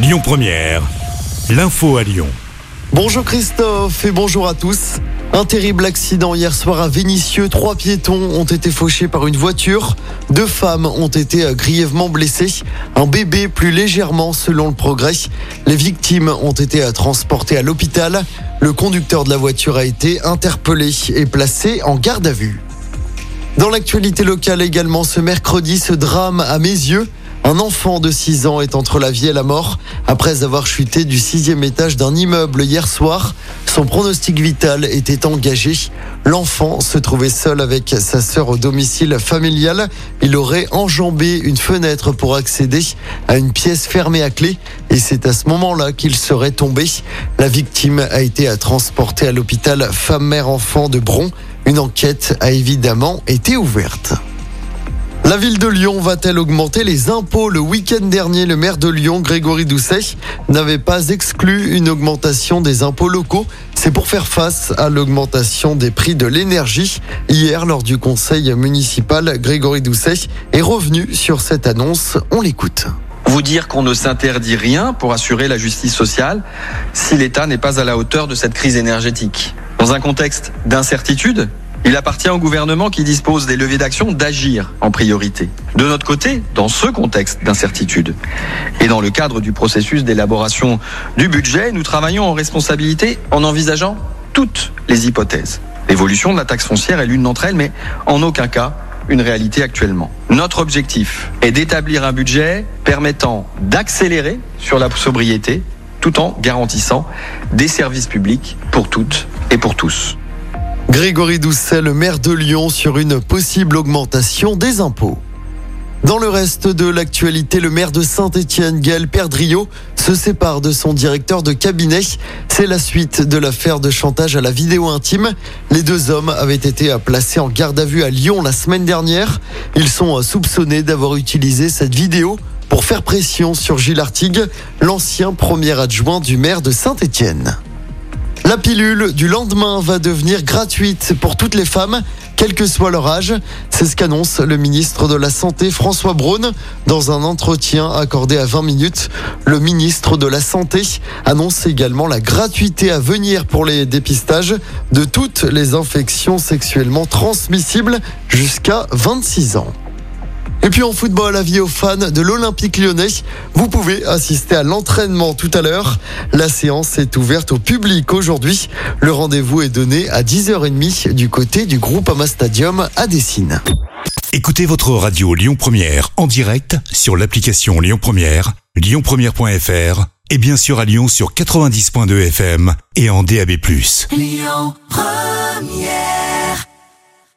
Lyon Première, l'info à Lyon. Bonjour Christophe et bonjour à tous. Un terrible accident hier soir à Vénissieux. Trois piétons ont été fauchés par une voiture. Deux femmes ont été grièvement blessées. Un bébé plus légèrement selon le progrès. Les victimes ont été transportées à l'hôpital. Le conducteur de la voiture a été interpellé et placé en garde à vue. Dans l'actualité locale également ce mercredi, ce drame à mes yeux. Un enfant de 6 ans est entre la vie et la mort après avoir chuté du sixième étage d'un immeuble hier soir. Son pronostic vital était engagé. L'enfant se trouvait seul avec sa sœur au domicile familial. Il aurait enjambé une fenêtre pour accéder à une pièce fermée à clé et c'est à ce moment-là qu'il serait tombé. La victime a été transportée à l'hôpital femme-mère-enfant de Bron. Une enquête a évidemment été ouverte. La ville de Lyon va-t-elle augmenter les impôts Le week-end dernier, le maire de Lyon, Grégory Doucet, n'avait pas exclu une augmentation des impôts locaux. C'est pour faire face à l'augmentation des prix de l'énergie. Hier, lors du conseil municipal, Grégory Doucet est revenu sur cette annonce. On l'écoute. Vous dire qu'on ne s'interdit rien pour assurer la justice sociale si l'État n'est pas à la hauteur de cette crise énergétique. Dans un contexte d'incertitude, il appartient au gouvernement qui dispose des leviers d'action d'agir en priorité. De notre côté, dans ce contexte d'incertitude et dans le cadre du processus d'élaboration du budget, nous travaillons en responsabilité en envisageant toutes les hypothèses. L'évolution de la taxe foncière est l'une d'entre elles, mais en aucun cas une réalité actuellement. Notre objectif est d'établir un budget permettant d'accélérer sur la sobriété tout en garantissant des services publics pour toutes et pour tous. Grégory Doucet, le maire de Lyon, sur une possible augmentation des impôts. Dans le reste de l'actualité, le maire de Saint-Étienne, Gaël Perdriau, se sépare de son directeur de cabinet. C'est la suite de l'affaire de chantage à la vidéo intime. Les deux hommes avaient été placés en garde à vue à Lyon la semaine dernière. Ils sont soupçonnés d'avoir utilisé cette vidéo pour faire pression sur Gilles Artigue, l'ancien premier adjoint du maire de Saint-Étienne. La pilule du lendemain va devenir gratuite pour toutes les femmes, quel que soit leur âge. C'est ce qu'annonce le ministre de la Santé François Braun dans un entretien accordé à 20 minutes. Le ministre de la Santé annonce également la gratuité à venir pour les dépistages de toutes les infections sexuellement transmissibles jusqu'à 26 ans. Et puis en football, avis aux fans de l'Olympique lyonnais, vous pouvez assister à l'entraînement tout à l'heure. La séance est ouverte au public aujourd'hui. Le rendez-vous est donné à 10h30 du côté du groupe Ama Stadium à Dessine. Écoutez votre radio Lyon Première en direct sur l'application Lyon Première, lyonpremière.fr et bien sûr à Lyon sur 90.2 FM et en DAB+. Lyon Première